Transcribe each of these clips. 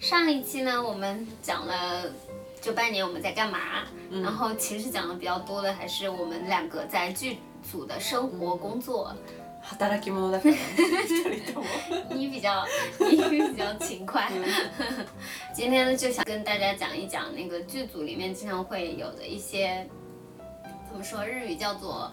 上一期呢，我们讲了这半年我们在干嘛，然后其实讲的比较多的还是我们两个在剧组的生活、工作。働きだから。你比较，你比较勤快。今天呢，就想跟大家讲一讲那个剧组里面经常会有的一些，怎么说日语叫做。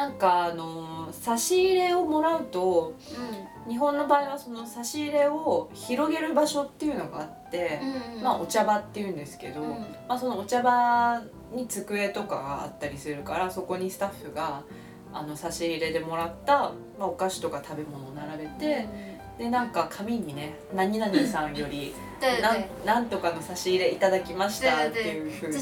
なんかあの差し入れをもらうと、うん、日本の場合はその差し入れを広げる場所っていうのがあって、うんうん、まあ、お茶場っていうんですけど、うん、まあ、そのお茶場に机とかがあったりするからそこにスタッフがあの差し入れでもらった、まあ、お菓子とか食べ物を並べて。でなんか紙にね「何々さんより何 とかの差し入れいただきました」っていうふうに。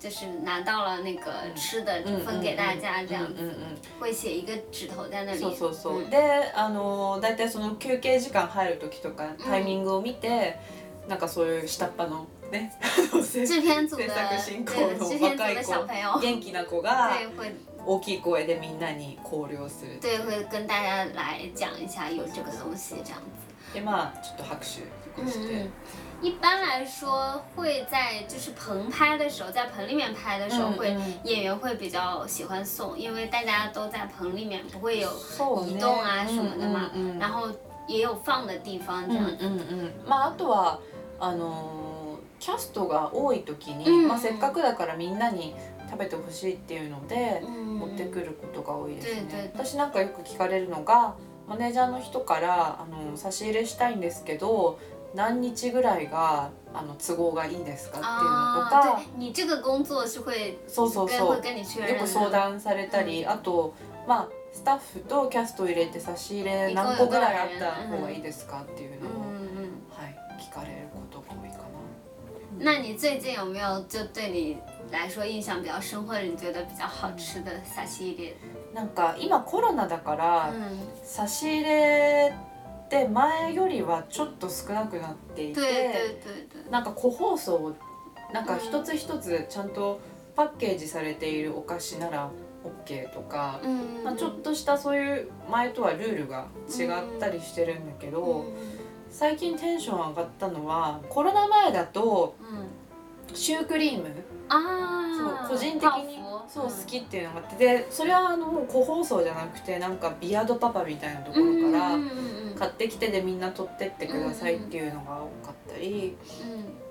就是拿到了那个吃的分给大家这样子，会写一个指頭在那里。そうそうそう。で、あのだいたいその休憩時間入る時とかタイミングを見て、なんかそういう下っ端のね、制作進行の若い子、元気な子が。大きい声でみんなに交流する。对，会跟大家来讲一下有这个东西这样子。でまあちょっと拍手して。一般来说会在就是棚拍的时候，在棚里面拍的时候，会演员会比较喜欢送，因为大家都在棚里面，不会有移动啊什么的嘛。然后也有放的地方这样子。嗯嗯。まああとはあのキャストが多い時に、まあせっかくだからみんなに食べてほしいっていうので持ってくることが多いですね。私なんかよく聞かれるのがマネージャーの人からあの差し入れしたいんですけど。何日ぐらいがあの都合がいいですかっていうのとか、你这个工作是会そうそうそうよく相談されたり、あとまあスタッフとキャスト入れて差し入れ何個ぐらいあった方がいいですかっていうのを、はい聞かれることが多いかな。那你最近有没有就对你来说印象比较深或者你觉得比较好吃的差し入れ？なんか今コロナだから、差し入れって前よりはちょっと少なくなっていてなんか個包装なんか一つ一つちゃんとパッケージされているお菓子なら OK とか、まあ、ちょっとしたそういう前とはルールが違ったりしてるんだけど。最近テンション上がったのはコロナ前だとシュークリームあそう個人的にそう好きっていうのがあってでそれはあのもう個包装じゃなくてなんかビアードパパみたいなところから買ってきてでみんな取ってってくださいっていうのが多かったり。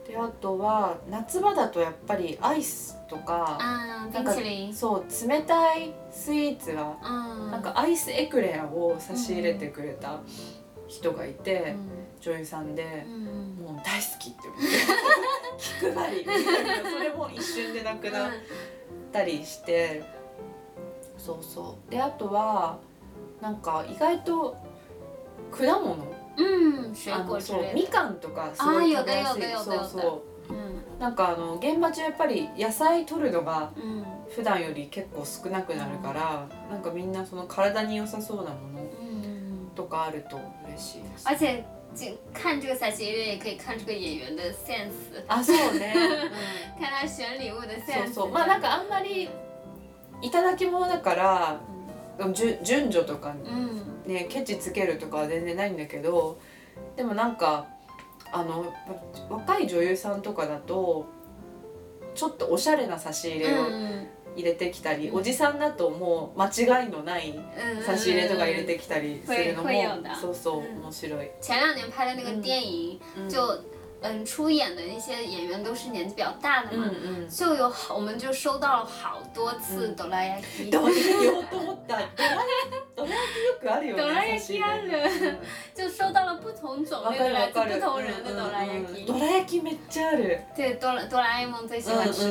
であとは夏場だとやっぱりアイスとかなんかそう冷たいスイーツはなんかアイスエクレアを差し入れてくれた人がいて、うん女優さんで、うん、もう大好きって思って気配 りみたいなそれも一瞬でなくなったりして、うん、そうそうであとはなんか意外と果物、うん、あのそうみかんとかすごい食べやすいそうそう、うん、なんかあの現場中やっぱり野菜取るのが普段より結構少なくなるから、うん、なんかみんなその体に良さそうなものとかあると嬉しいです、仅看这个赛季，也可以看这个演員のセンス。あ、そうね。から選礼物的センス。そうそう。まあなんかあんまりいただき物だから、うん、順序とかね、うん、ケチつけるとかは全然ないんだけど、でもなんかあの若い女優さんとかだと。ちょっとおしゃれな差し入れを入れてきたり、うん、おじさんだともう間違いのない差し入れとか入れてきたりするのも、そうそう面白い。前两年拍的那个电影就。嗯，出演的一些演员都是年纪比较大的嘛，就有好，我们就收到了好多次哆啦 A 梦，哆啦 A 梦哆啦 A 梦哆啦 A 梦就收到了不同种类的、不同人的哆啦 A 梦，哆啦 A 梦，哆哆啦哆啦 A 梦，哆啦 A 梦，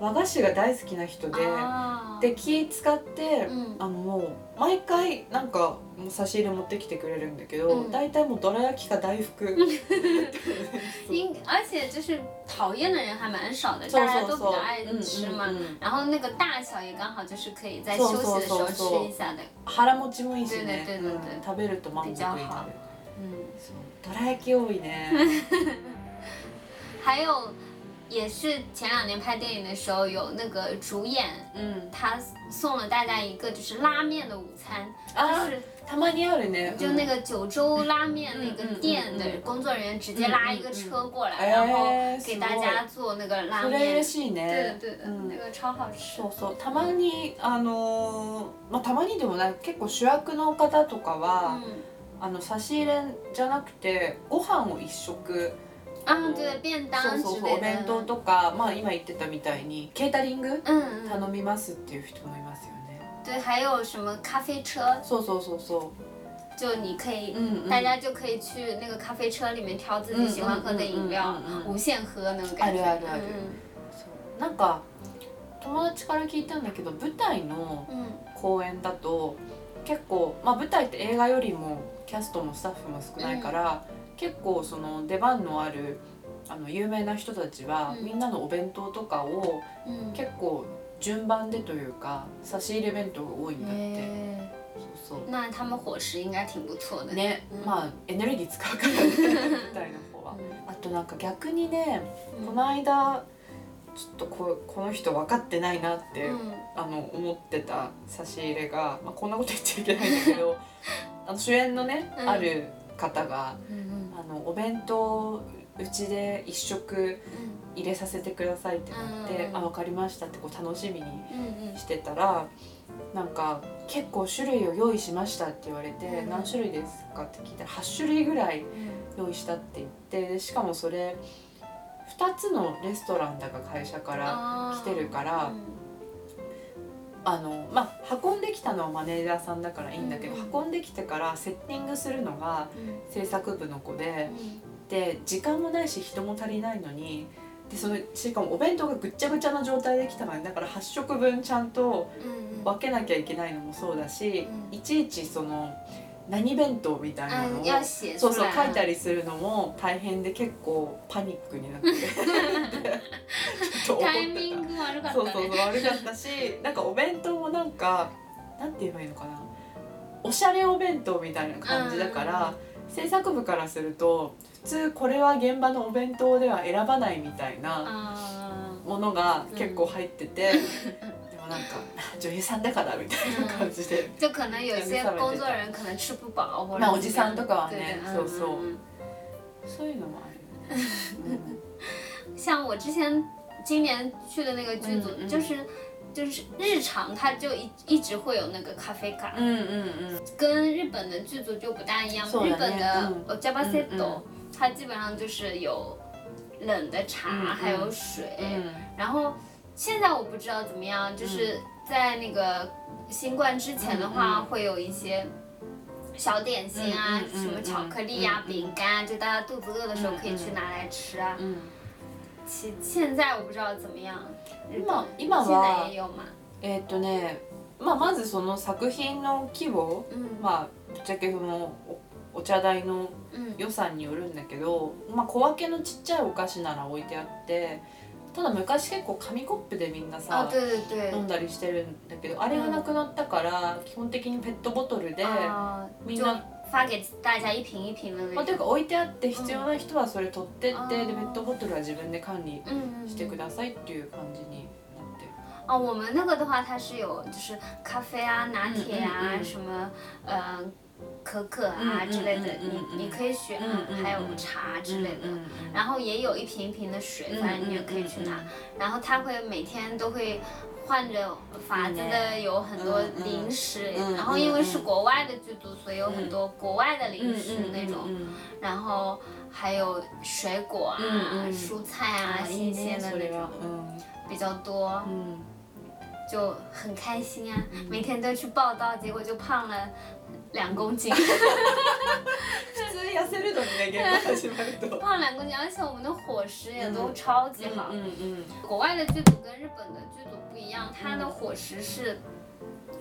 和菓子が大好きな人でで気使って、うん、あのもう毎回なんか差し入れ持ってきてくれるんだけど、大体もうどら焼きか大福。人腹持ちもいいしね。食べると満足どら焼き多いね。还有。也是前两年拍电影的时候，有那个主演，嗯，他送了大家一个就是拉面的午餐，啊，是，他まにあ呢，就那个九州拉面那个店的工作人员直接拉一个车过来，然后给大家做那个拉面，对对对，那个超好吃。そうそう、たまにあのまたまにでもな結構主役の方とかはあの差し入れじゃなくてご飯を一食あー便当そうそうそうお弁当とか、まあ、今言ってたみたいにケータリング頼みますっていう人もいますよね。对，还有什么咖啡车？そうそうそうそう。就你可以，大家就可以去那个咖啡车里面挑自己喜欢喝的饮料，无限喝那种感觉。あるあるある。なんか友達から聞いたんだけど舞台の公演だと結構まあ舞台って映画よりもキャストもスタッフも少ないから、結構その出番のあるあの有名な人たちは、うん、みんなのお弁当とかを、結構順番でというか差し入れ弁当が多いんだって。えそう那他们伙食应该挺不错的。ね、まあエネルギー使うからみたいな方は。あとなんか逆にね、この間。ちょっとここの人分かってないなって、あの思ってた差し入れが、まあ、こんなこと言っちゃいけないんだけど あの主演のね、ある方が、あのお弁当うちで一食入れさせてくださいってなって「あ分かりました」ってこう楽しみにしてたら、うなんか結構種類を用意しましたって言われて「何種類ですか?」って聞いたら8種類ぐらい用意したって言ってしかもそれ2つのレストランだか会社から来てるから。あのまあ運んできたのはマネージャーさんだからいいんだけど、運んできてからセッティングするのが制作部の子で、で時間もないし人も足りないのにでそのしかもお弁当がぐっちゃぐちゃな状態できたのでだから8食分ちゃんと分けなきゃいけないのもそうだし、いちいちその。何弁当みたいなのをそうそう書いたりするのも大変で結構パニックになって タイミング悪かった、ね、そうそう悪かったしなんかお弁当もなんかなんて言えばいいのかなおしゃれお弁当みたいな感じだから制作部からすると普通これは現場のお弁当では選ばないみたいなものが結構入ってて、就可能有些工作人可能吃不饱，或者。像我之前今年去的那个剧组，就是就是日常，他就一一直会有那个咖啡卡，嗯嗯嗯。跟日本的剧组就不大一样，日本的 j a b a s e do，它基本上就是有冷的茶还有水，然后。现在我不知道怎么样，就是在那个新冠之前的话，会有一些小点心啊，什么巧克力呀、饼干，就大家肚子饿的时候可以去拿来吃啊。嗯，其现在我不知道怎么样。まあ、基本は、えっとね、まあまずその作品の規模、まあぶっちゃけそのお茶代の予算によるんだけど、まあ小分けのちっちゃいお菓子なら置いてあって。ただ昔結構紙コップでみんなさ飲んだりしてるんだけどあれがなくなったから、基本的にペットボトルでみんな。まあ、というか置いてあって必要な人はそれ取ってって、でペットボトルは自分で管理してくださいっていう感じに。啊、哦，我们那个的话，它是有就是咖啡啊、拿铁啊、什么呃可可啊之类的，你你可以选还有茶之类的，然后也有一瓶一瓶的水，反正你也可以去拿。然后他会每天都会换着法子的，有很多零食，然后因为是国外的剧组，所以有很多国外的零食那种，然后还有水果啊、蔬菜啊、新鲜的那种，比较多，就很开心啊！每天都去报道，结果就胖了。两公斤，哈哈哈哈哈！胖两公斤，而且我们的伙食也都超级好。嗯嗯，国外的剧组跟日本的剧组不一样，它的伙食是，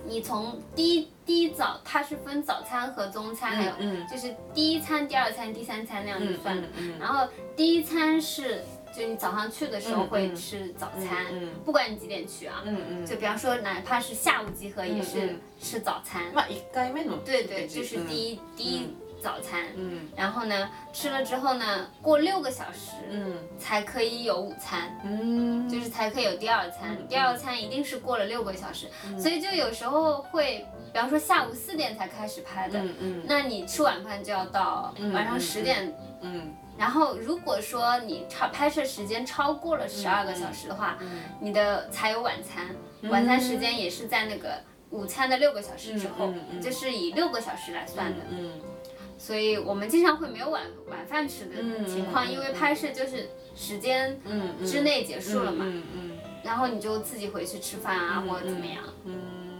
你从第一第一早，它是分早餐和中餐，还有就是第一餐、第二餐、第三餐那样子算的。然后第一餐是。就你早上去的时候会吃早餐，不管你几点去啊，就比方说哪怕是下午集合也是吃早餐。对对，就是第一第一早餐。嗯。然后呢，吃了之后呢，过六个小时，嗯，才可以有午餐，嗯，就是才可以有第二餐。第二餐一定是过了六个小时，所以就有时候会，比方说下午四点才开始拍的，嗯，那你吃晚饭就要到晚上十点，嗯。然后，如果说你超拍摄时间超过了十二个小时的话，你的才有晚餐，晚餐时间也是在那个午餐的六个小时之后，就是以六个小时来算的。嗯，所以我们经常会没有晚晚饭吃的，情况，因为拍摄就是时间之内结束了嘛，嗯嗯，然后你就自己回去吃饭啊，或者怎么样，嗯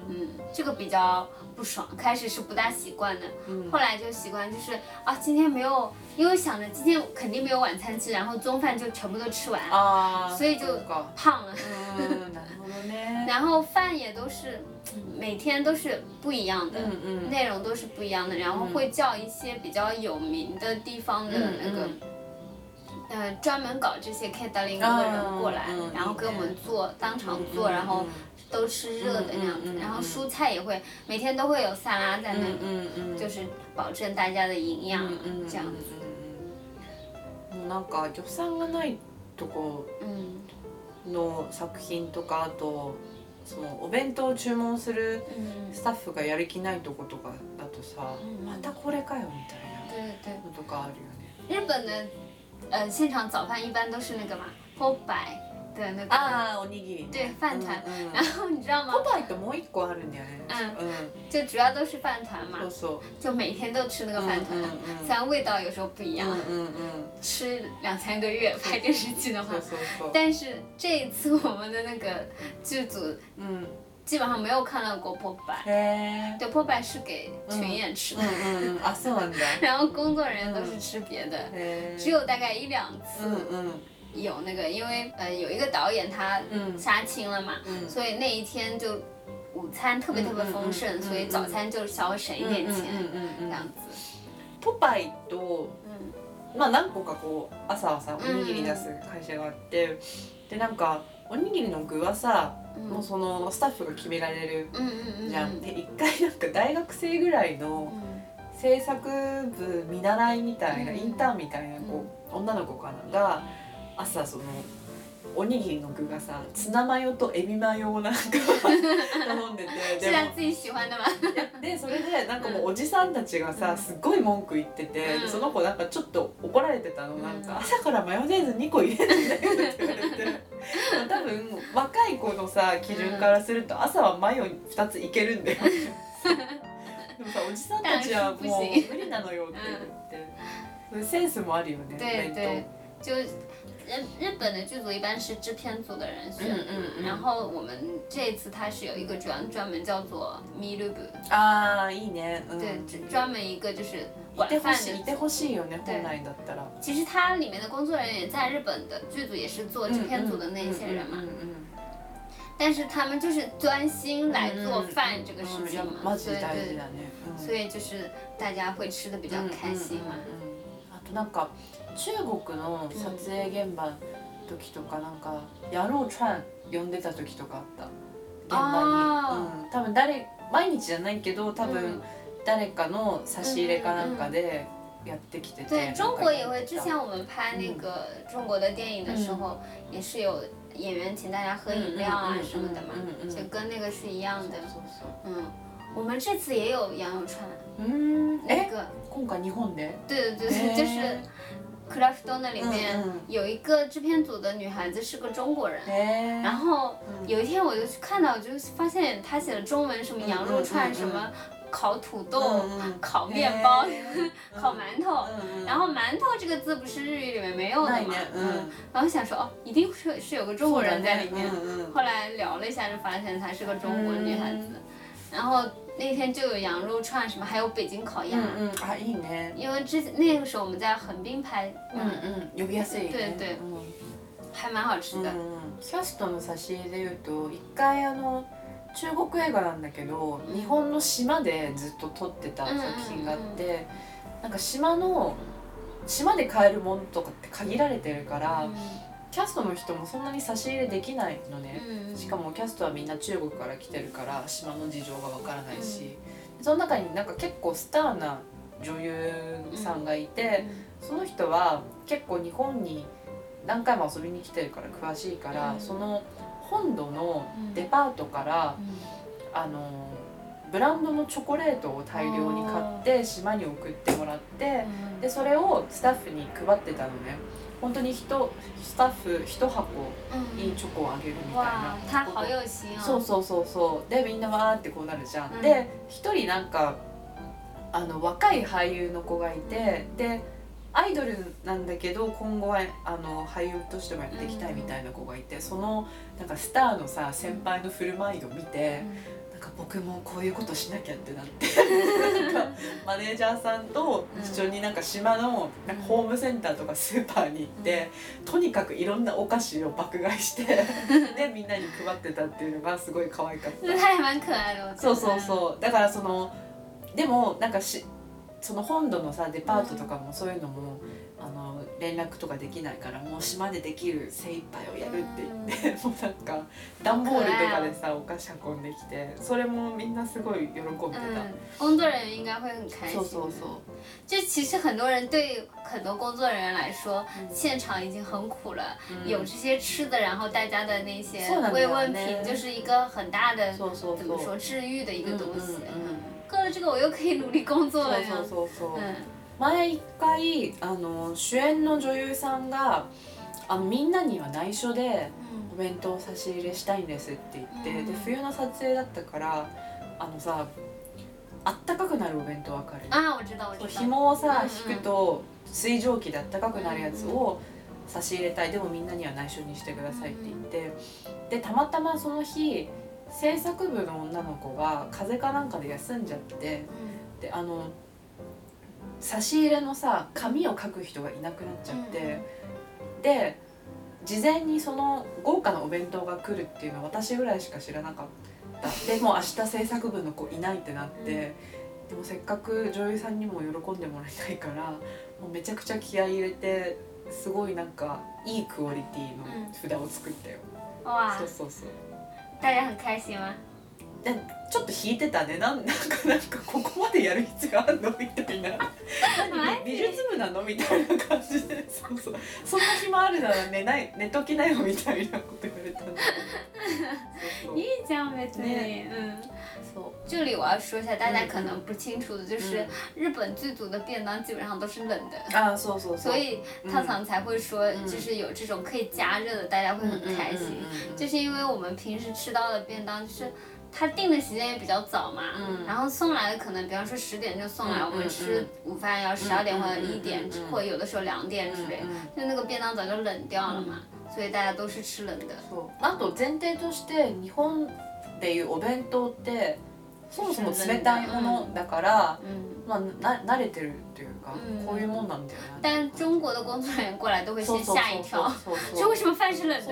嗯，这个比较。不爽，开始是不大习惯的，后来就习惯，就是啊，今天没有，因为想着今天肯定没有晚餐吃，然后中饭就全部都吃完，所以就胖了。然后饭也都是每天都是不一样的，内容都是不一样的，然后会叫一些比较有名的地方的那个，嗯，专门搞这些开达林的人过来，然后给我们做，当场做，然后。都吃热的那样子，然后蔬菜也会每天都会有沙拉在那，嗯嗯就是保证大家的营养，这样子。嗯，なんか予算がないとこ、の作品とかあと、そのお弁当注文するスタッフがやる気ないとことかだとさ、またこれかよみたいなとかあるよね。日本ぱね、え、現場早饭一般都是那个嘛，泡饭。对那个啊，对饭团，然后你知道吗？もう嗯就主要都是饭团嘛，就每天都吃那个饭团，虽然味道有时候不一样。嗯嗯，吃两三个月拍电视剧的话，但是这一次我们的那个剧组，嗯，基本上没有看到过破败，对，破败是给群演吃的。啊是的。然后工作人员都是吃别的，只有大概一两次。嗯嗯。有那个，因为呃有一个导演他杀青了嘛，嗯、所以那一天就午餐特别特别丰盛，所以早餐就稍微省一点钱，这样子。ポパイと、まあ何個かこう朝朝おにぎり出す会社があって、でなんかおにぎりの具はさ、もうそのスタッフが決められるじゃん。で一回なんか大学生ぐらいの制作部見習いみたいな、インターンみたいなこう女の子かなが。朝そのおにぎりの具がさツナマヨとエビマヨをなんか 頼んでてでそれでなんかもうおじさんたちがさ、すっごい文句言ってて、その子なんかちょっと怒られてたの、なんか朝からマヨネーズ2個入れるんだよって言われて 多分若い子のさ基準からすると朝はマヨ2ついけるんだよでもさおじさんたちはもう無理なのよって言ってセンスもあるよね弁当。就日日本的剧组一般是制片组的人选，然后我们这次他是有一个专专门叫做米律部啊，いい嗯，对，专门一个就是做饭的，其实它里面的工作人员在日本的剧组也是做制片组的那些人嘛，嗯嗯，但是他们就是专心来做饭这个事情嘛，对对，所以就是大家会吃的比较开心嘛，中国の撮影現場の時とかなんか「やろうチャン」呼んでた時とかあった現場に、うん、多分誰毎日じゃないけど多分誰かの差し入れかなんかで。やってきてて。对中国也会，之前我们拍那个中国的电影的时候，也是有演员请大家喝饮料啊什么的嘛，就跟那个是一样的。嗯，我们这次也有嗯，那个。对对对，就是《k r a f t 里面有一个制片组的女孩子是个中国人，然后有一天我就去看到，就发现她写的中文什么羊肉串、什么烤土豆、烤面包、烤馒头，然后馒头这个字不是日语里面没有的嘛，嗯，然后想说哦，一定是是有个中国人在里面，后来聊了一下，就发现她是个中国女孩子。然后那天就有羊肉串什么，还有北京烤鸭。嗯嗯，あいいね。因为之前那个时候我们在横滨拍。嗯嗯，うん、呼びや对对。还蛮好吃的。嗯，キャストの差し入れで言うと、一回あの中国映画なんだけど、日本の島でずっと撮ってた作品があって、なんか島の島で買えるものとかって限られてるから。うんキャストの人もそんなに差し入れできないのね、うん、しかもキャストはみんな中国から来てるから島の事情がわからないし、うん、その中になんか結構スターな女優さんがいて、その人は結構日本に何回も遊びに来てるから詳しいから、その本土のデパートから、あのブランドのチョコレートを大量に買って島に送ってもらって、でそれをスタッフに配ってたのね本当に人スタッフ一箱いいチョコをあげるみたいな、うん、そうそうそうそうでみんなわーってこうなるじゃん、うん、で一人なんかあの若い俳優の子がいて、うん、でアイドルなんだけど今後はあの俳優としてもやっていきたいみたいな子がいて、そのなんかスターのさ先輩の振る舞いを見て、僕もこういうことしなきゃってなって なんかマネージャーさんと一緒になんか島のなんかホームセンターとかスーパーに行って、うん、とにかくいろんなお菓子を爆買いして でみんなに配ってたっていうのがすごい可愛かった。そうそうそうだからそのでもなんかしその本土のさデパートとかもそういうのも。うん連絡とかできないからもう島でできる精一杯をやるって言って、もうなんか段ボールとかでさお菓子運んできてそれもみんなすごい喜んでた、工作人应该会很开心そうそうそう就其实很多人对很多工作人员来说、现场已经很苦了、有这些吃的然后大家的那些慰问品就是一个很大的怎么说治愈的一个东西、嗯过了这个我又可以努力工作了そうそうそう、嗯前回あの主演の女優さんがあみんなには内緒でお弁当を差し入れしたいんですって言って、うん、で冬の撮影だったからあのさあったかくなるお弁当わかるあー知道知道紐をさ、引くと水蒸気であったかくなるやつを差し入れたいでもみんなには内緒にしてくださいって言って、でたまたまその日制作部の女の子が風邪かなんかで休んじゃって、であの差し入れのさ紙を書く人がいなくなっちゃって、うん、で事前にその豪華なお弁当が来るっていうのは私ぐらいしか知らなかったでも明日制作部の子いないってなって、うん、でもせっかく女優さんにも喜んでもらいたいからもうめちゃくちゃ気合い入れてすごいなんかいいクオリティの札を作ったよ。うん、そうそうそう。大家很开心吗？ちょっと引いてたねなんなんかなんかここまでやる必要あるのみたいな美術部なのみたいな感じでそうそうそんな暇あるなら寝ない寝ときなよみたいなこと言われた いいじゃん別に、ね、ん这里我要说一下，大家可能不清楚的就是，日本剧组的便当基本上都是冷的啊，そうそう所以汤桑才会说，就是有这种可以加热的，大家会很开心，就是因为我们平时吃到的便当就是。他订的时间也比较早嘛，然后送来的可能，比方说十点就送来，我们吃午饭要十二点或者一点，或有的时候两点之类，就那个便当早就冷掉了嘛，所以大家都是吃冷的。那都日本当そもそも冷たいものだから，まあな慣れてるっていうか、こういうもなんだよね。但中国的工作人员过来都会先吓一跳，说 为什么饭是冷的？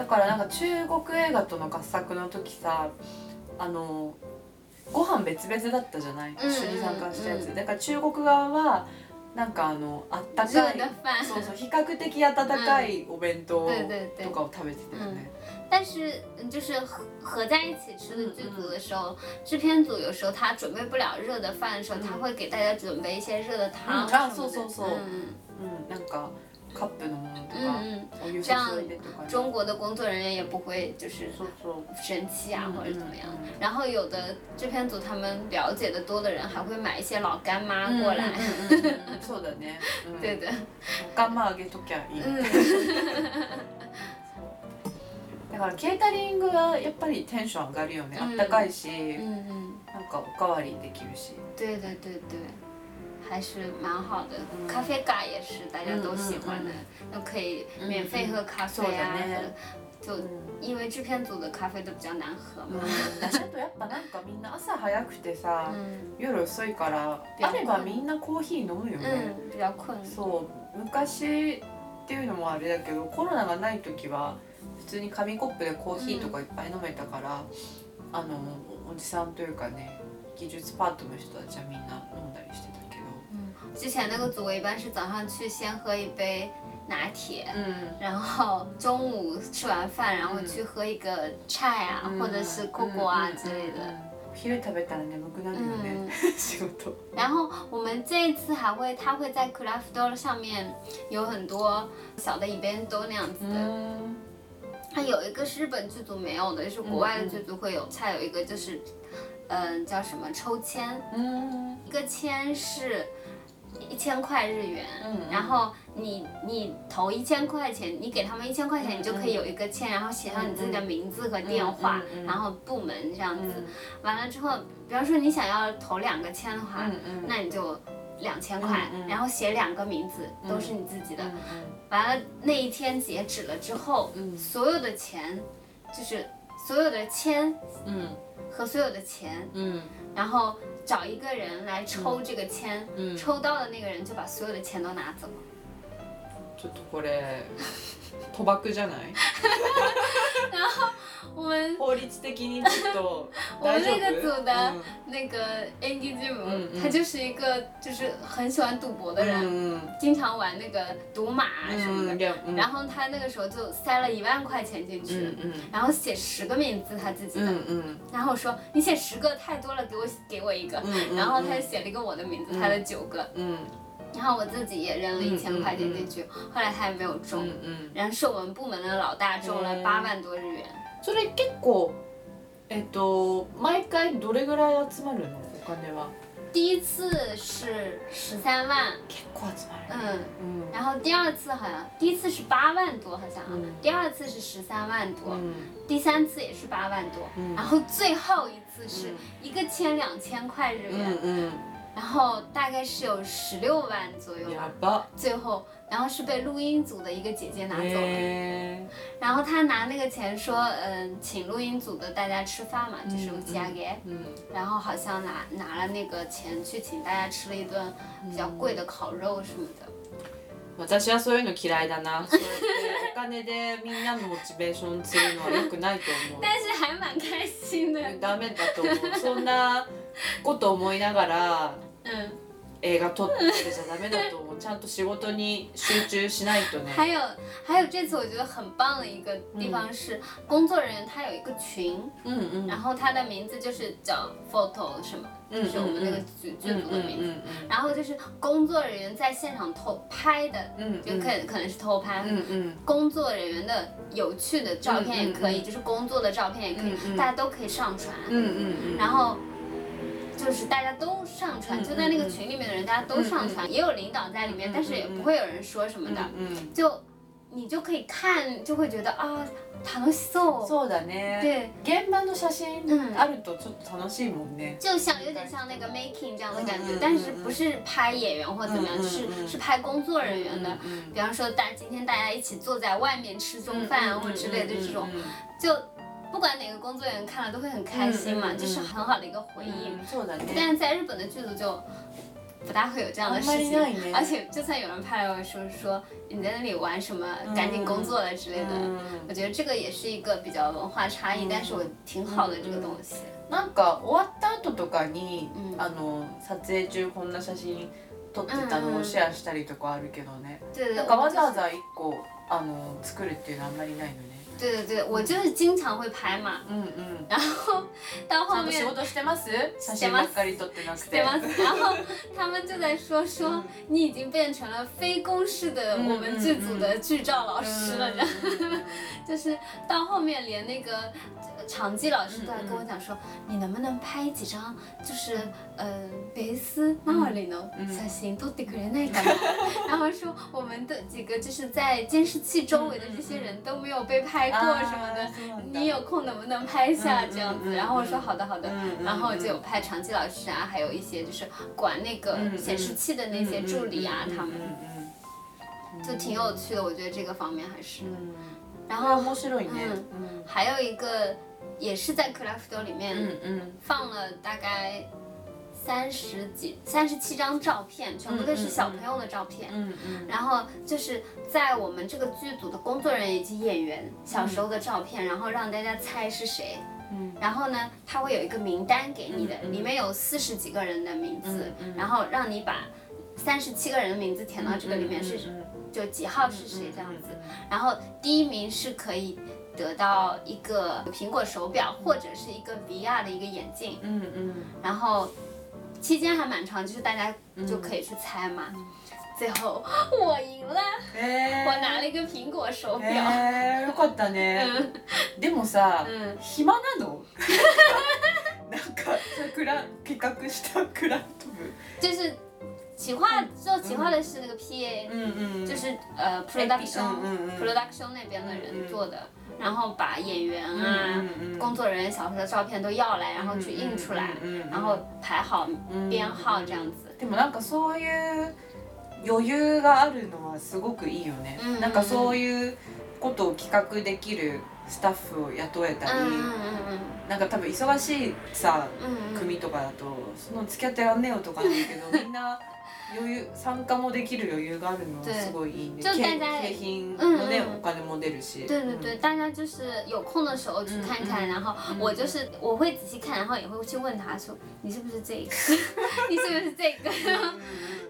だからなんか中国映画との合作の時さあのご飯別々だったじゃない一緒に参加したやつ、だから中国側はなんかあのあったかいそうそう比較的温かいお弁当とかを食べてたよね。但是就是合在一起吃的剧组的时候，制片组有时候他准备不了热的饭的时候，他会给大家准备一些热的汤。そうそうそう。嗯，なんか。靠本，对吧？嗯这样中国的工作人员也不会就是生气啊或者怎么样。然后有的制片组他们了解的多的人还会买一些老干妈过来。嗯嗯，哈哈，是 的呢，嗯。对的。干妈给多点嗯だからケータリングはやっぱりテンション上がるよね。たかいし。うんうん。なんかおかわりできるし。对对对对。还是蛮好的，咖啡咖也是大家都喜欢的，又可以免费喝咖啡啊。そう、因为制片組のカフェと比較難喝まあ、うん、とやっぱなんかみんな朝早くてさ、夜遅いからあればみんなコーヒー飲むよね、そう昔っていうのもあれだけどコロナがない時は普通に紙コップでコーヒーとかいっぱい飲めたから、あのおじさんというかね技術パートの人たちはみんな飲んだりしてた之前那个组，我一般是早上去先喝一杯拿铁，嗯，然后中午吃完饭，然后去喝一个菜啊，或者是可可啊之类的。嗯。中午吃完了，你都干点呢？工然后我们这一次还会，他会在 Kraft Door 上面有很多小的椅垫都那样子的。它有一个是日本剧组没有的，就是国外的剧组会有菜。有一个就是，嗯，叫什么抽签？嗯。一个签是。一千块日元，然后你你投一千块钱，你给他们一千块钱，你就可以有一个签，然后写上你自己的名字和电话，然后部门这样子。完了之后，比方说你想要投两个签的话，那你就两千块，然后写两个名字，都是你自己的。完了那一天截止了之后，所有的钱就是。所有的签，嗯，和所有的钱，嗯，然后找一个人来抽这个签，嗯，抽到的那个人就把所有的钱都拿走。ちょっとこれ、賭博じゃない？然后我们，法律的，我们那个组的那个 ND 组，他就是一个就是很喜欢赌博的人，经常玩那个赌马什么的。然后他那个时候就塞了一万块钱进去，然后写十个名字他自己的，然后我说你写十个太多了，给我给我一个。然后他就写了一个我的名字，他的九个。然后我自己也扔了一千块钱进去，后来他也没有中。然后是我们部门的老大中了八万多日元。所以えっと毎回どれぐらい集まるの？お金は？第一次是十三万，結構集まる。嗯嗯。然后第二次好像，第一次是八万多，好像，第二次是十三万多，第三次也是八万多，然后最后一次是一个千两千块日元。嗯嗯。然后大概是有十六万左右，最后然后是被录音组的一个姐姐拿走了，然后她拿那个钱说，嗯，请录音组的大家吃饭嘛，就是乌提亚给，然后好像拿拿了那个钱去请大家吃了一顿比较贵的烤肉什么的。私はそういうの嫌いだな。お金でみんなのモチベーションするのは良くないと思う。は是还蛮开心的。ダメだと思う。そんなこと思いながら。うん。还有，还有这次我觉得很棒的一个地方是，工作人员他有一个群，嗯嗯，然后他的名字就是叫 photo 什么，就是我们那个剧剧组的名字，然后就是工作人员在现场偷拍的，就可可能是偷拍，工作人员的有趣的照片也可以，就是工作的照片也可以，大家都可以上传，然后。就是大家都上传，就在那个群里面的人大家都上传，也有领导在里面，但是也不会有人说什么的。就你就可以看，就会觉得啊，楽しそう。そうだね。で現場の写真あるとちょっと楽しいもんね。就像有点像那个 making 这样的感觉，但是不是拍演员或怎么样，是是拍工作人员的。比方说大今天大家一起坐在外面吃中饭或之类的这种，就。不管哪个工作人员看了都会很开心嘛，这、是很好的一个回忆。但在日本的剧组就。不大会有这样的事情，而且就算有人拍了说说你在那里玩什么，赶紧工作了之类的，我觉得这个也是一个比较文化差异，但是我挺好的这个东西。なんか終わった後とかに、あの撮影中こんな写真撮ってたのをシェアしたりとかあるけどね。なんかわざわざ1個あの作るっていうのはあんまりないのに。对对对，我就是经常会拍嘛，嗯嗯，然后到后面。してます。然后他们就在说说你已经变成了非公式的我们剧组的剧照老师了。哈哈 就是到后面连那个场记老师都在跟我讲说，你能不能拍几张，就是嗯，贝斯帽领的发型都得给那感 然后说我们的几个就是在监视器周围的这些人都没有被拍。过什么的？你有空能不能拍下这样子？然后我说好的好的，然后就有拍长期老师啊，还有一些就是管那个显示器的那些助理啊，他们，就挺有趣的。我觉得这个方面还是，然后嗯，还有一个也是在克 a f t 里面，放了大概。三十几、三十七张照片，全部都是小朋友的照片。嗯嗯。然后就是在我们这个剧组的工作人员以及演员小时候的照片，然后让大家猜是谁。嗯。然后呢，他会有一个名单给你的，里面有四十几个人的名字，然后让你把三十七个人的名字填到这个里面，是就几号是谁这样子。然后第一名是可以得到一个苹果手表或者是一个 VR 的一个眼镜。嗯嗯。然后。期间还蛮长，就是大家就可以去猜嘛。最后 我赢了，我拿了一个苹果手表。よかったね。でもさ、暇なの？なんか企画したクラブ。就是企划做企划的是那个 PA，嗯嗯，就是呃 production、production 那边的人做的。然后把演员啊、工作人员小时候的照片都要来，然后去印出来，然后排好编号这样子。でもなんかそういう余裕があるのはすごくいいよね。なんかそういうことを企画できるスタッフを雇えたり、なんか多分忙しいさ組とかだとその付き合ってやんねよとかなんだけど みんな。余裕参加もできる余裕があるのすごいいいね。就大景品のね、お金も出るし。对对对，大家就是有空的时候去看看，然后我就是我会仔细看，然后也会去问他说你是不是这个，你是不是这个。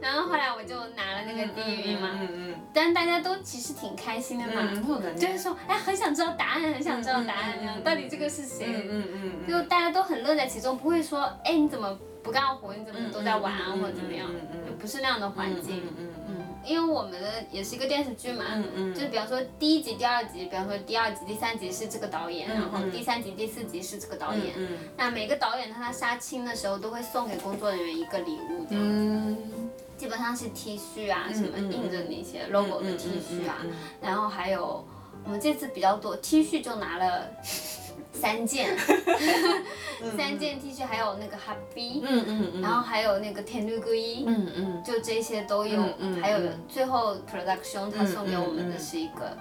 然后后来我就拿了那个第一名嘛，嗯嗯，但大家都其实挺开心的嘛，就是说哎，很想知道答案，很想知道答案，到底这个是谁？嗯嗯，就大家都很乐在其中，不会说哎你怎么不干活，你怎么都在玩或者怎么样，就不是那样的环境。嗯嗯，因为我们的也是一个电视剧嘛，嗯嗯，就是比方说第一集、第二集，比方说第二集、第三集是这个导演，然后第三集、第四集是这个导演。嗯，那每个导演他杀青的时候都会送给工作人员一个礼物样。嗯。基本上是 T 恤啊，什么印着那些 logo 的 T 恤啊，然后还有我们这次比较多 T 恤就拿了 三件，三件 T 恤，还有那个 Happy，嗯嗯然后还有那个天绿哥衣，嗯嗯，就这些都有，还有最后 Production 他送给我们的是一个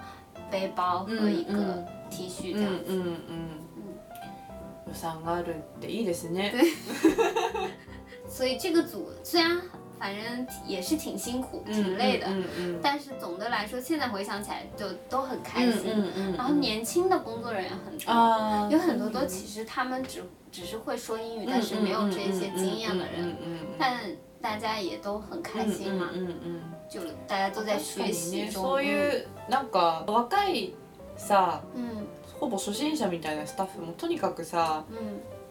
背包和一个 T 恤，这样子。嗯嗯嗯，有参加的，对，いいですね。对。所以这个组虽然。反正也是挺辛苦、挺累的，但是总的来说，现在回想起来就都很开心。然后年轻的工作人员很多，有很多都其实他们只只是会说英语，但是没有这些经验的人，但大家也都很开心，就大家都在嗯嗯，就大家都在学习中。そういうなんか若いさ、ほぼ初心者みたいなスタッフもとにかくさ、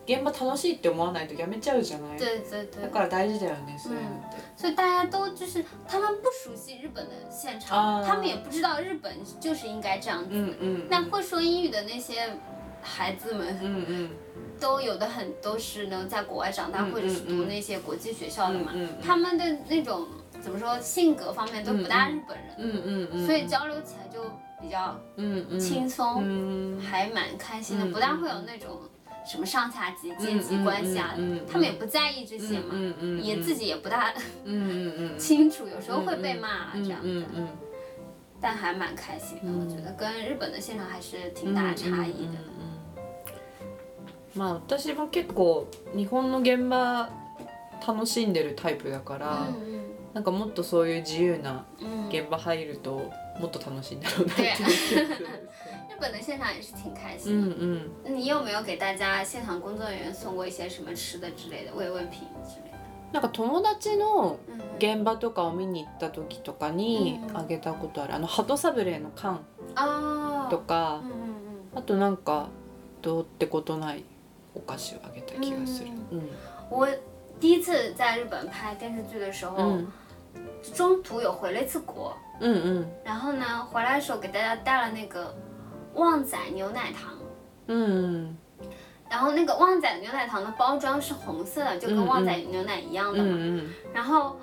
現場楽しいって思わないとやめちゃうじゃない？對對對。だから大事だよね。嗯。所以大家都就是他们不熟悉日本的现场，他们也不知道日本就是应该这样子。嗯嗯。那会说英语的那些孩子们，嗯嗯，都有的很，都是能在国外长大或者是读那些国际学校的嘛。嗯他们的那种怎么说性格方面都不大日本人。嗯嗯嗯。所以交流起来就比较嗯嗯輕鬆，還滿心的，不大会有那种。什么上下级阶级关系啊，他们也不在意这些嘛，也自己也不大清楚，有时候会被骂这样的。但还蛮开心的，我觉得跟日本的现场还是挺大差异的。嗯まあ私も結構日本の現場楽しんでるタイプだから、なんかもっとそういう自由な現場入るともっと楽しいんだろうなって。本的现场也是挺开心。嗯嗯，你有没有给大家现场工作人员送过一些什么吃的之类的慰问品之类的？なんか友達の現場とかを見に行った時とかにあげたことある。あのハトサブレの缶とか、あとなんかどうってことないお菓子をあげた気がする。我第一次在日本拍电视剧的时候，中途有回了一次国。嗯嗯。然后呢，回来的时候给大家带了那个。旺仔牛奶糖，嗯，然后那个旺仔牛奶糖的包装是红色的，就跟旺仔牛奶一样的嘛。然后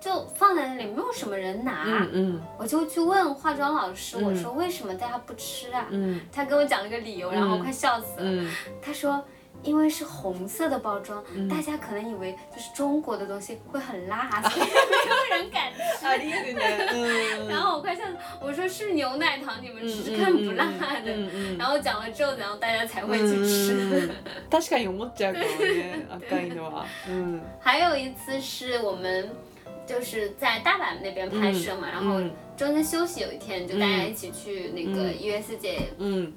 就放在那里，没有什么人拿。嗯，我就去问化妆老师，我说为什么大家不吃啊？嗯，他跟我讲了个理由，然后快笑死了。他说。因为是红色的包装，大家可能以为就是中国的东西会很辣，所以没有人敢吃。然后我快玩笑，我说是牛奶糖，你们只是看不辣的。然后讲了之后，然后大家才会去吃。確かに思う还有一次是我们就是在大阪那边拍摄嘛，然后中间休息有一天，就大家一起去那个约四姐，嗯。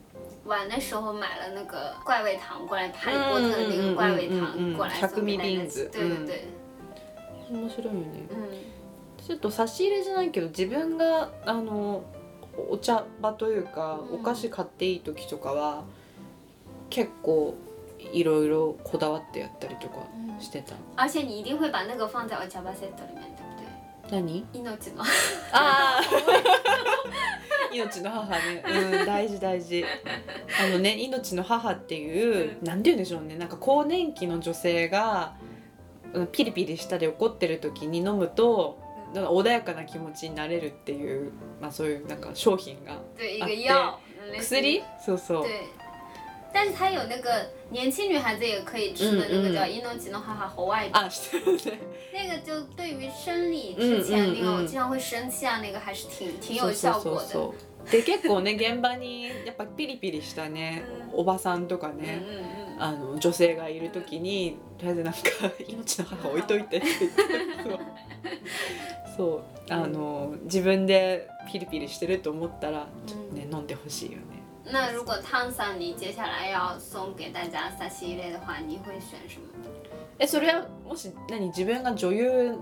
晚的时候买了那个怪味糖过来，哈利波特的那个怪味糖过来送给大家。对对对。面白いよね、うん、ちょっと差し入れじゃないけど自分があのお茶場というか、お菓子買っていい時とかは結構いろいろこだわってやったりとかしてた。何？命の。ああ。命の母ね、うん、大事大事あのね命の母っていう、うんなんて言うんでしょうねなんか更年期の女性がうんピリピリしたり怒ってる時に飲むとなんか穏やかな気持ちになれるっていう、まあ、そういうなんか商品が对一个薬そうそう对但是它有那个年轻女孩子也可以吃的那个叫伊诺吉诺哈哈猴外啊，对对对，那个就对于生理之前那个我经常会生气啊，那个还是挺挺有效果的。で結構ね現場にやっぱピリピリしたね おばさんとかね、あの女性がいる時にとりあえずなんか 命の母置いといてって言ってそう あの自分でピリピリしてると思ったらちょっとね飲んでほしいよね。那如果汤さんに接下来要送给大家差し入れ的话，你会选什么？え、それはもし何自分が女優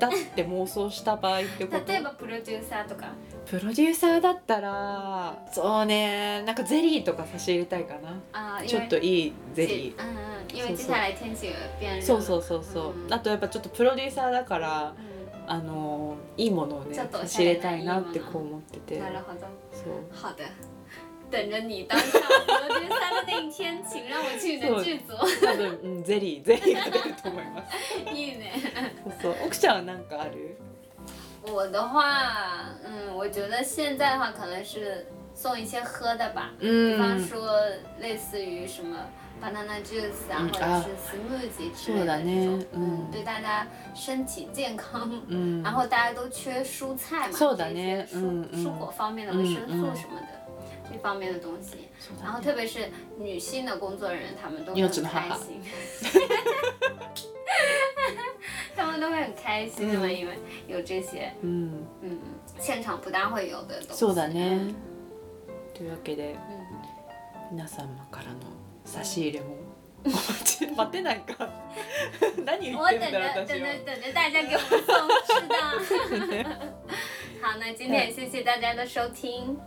だって妄想した場合ってこと？例えばプロデューサーとか。プロデューサーだったら、そうね、なんかゼリーとか差し入れたいかな。あ、ちょっといいゼリー。うん、因为接下来天气变そうそうそうそう。あとやっぱちょっとプロデューサーだから。あのいいものをね差したいなってこう思ってて。なるほど。そう。好的。等着你当导演，三的那一天请让我去你的剧组。嗯，ゼリー、ゼリーって思います。いいね。奥ちゃんはなんかある？我的话，嗯，我觉得现在的话，可能是送一些喝的吧，比方说类似于什么 banana juice 啊，或者是 smoothie 之类的那种，嗯，对大家身体健康，然后大家都缺蔬菜嘛，这些蔬蔬果方面的维生素什么的。这方面的东西然后特别是女性的工作人员他们都很开心 他们都会很开心的嘛因为有这些嗯嗯现场不大会有的都就在那对对我等着等着等着大家给我们送吃的 好那今天也谢谢大家的收听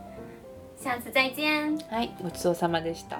下次再见。はい、ごちそうさまでした。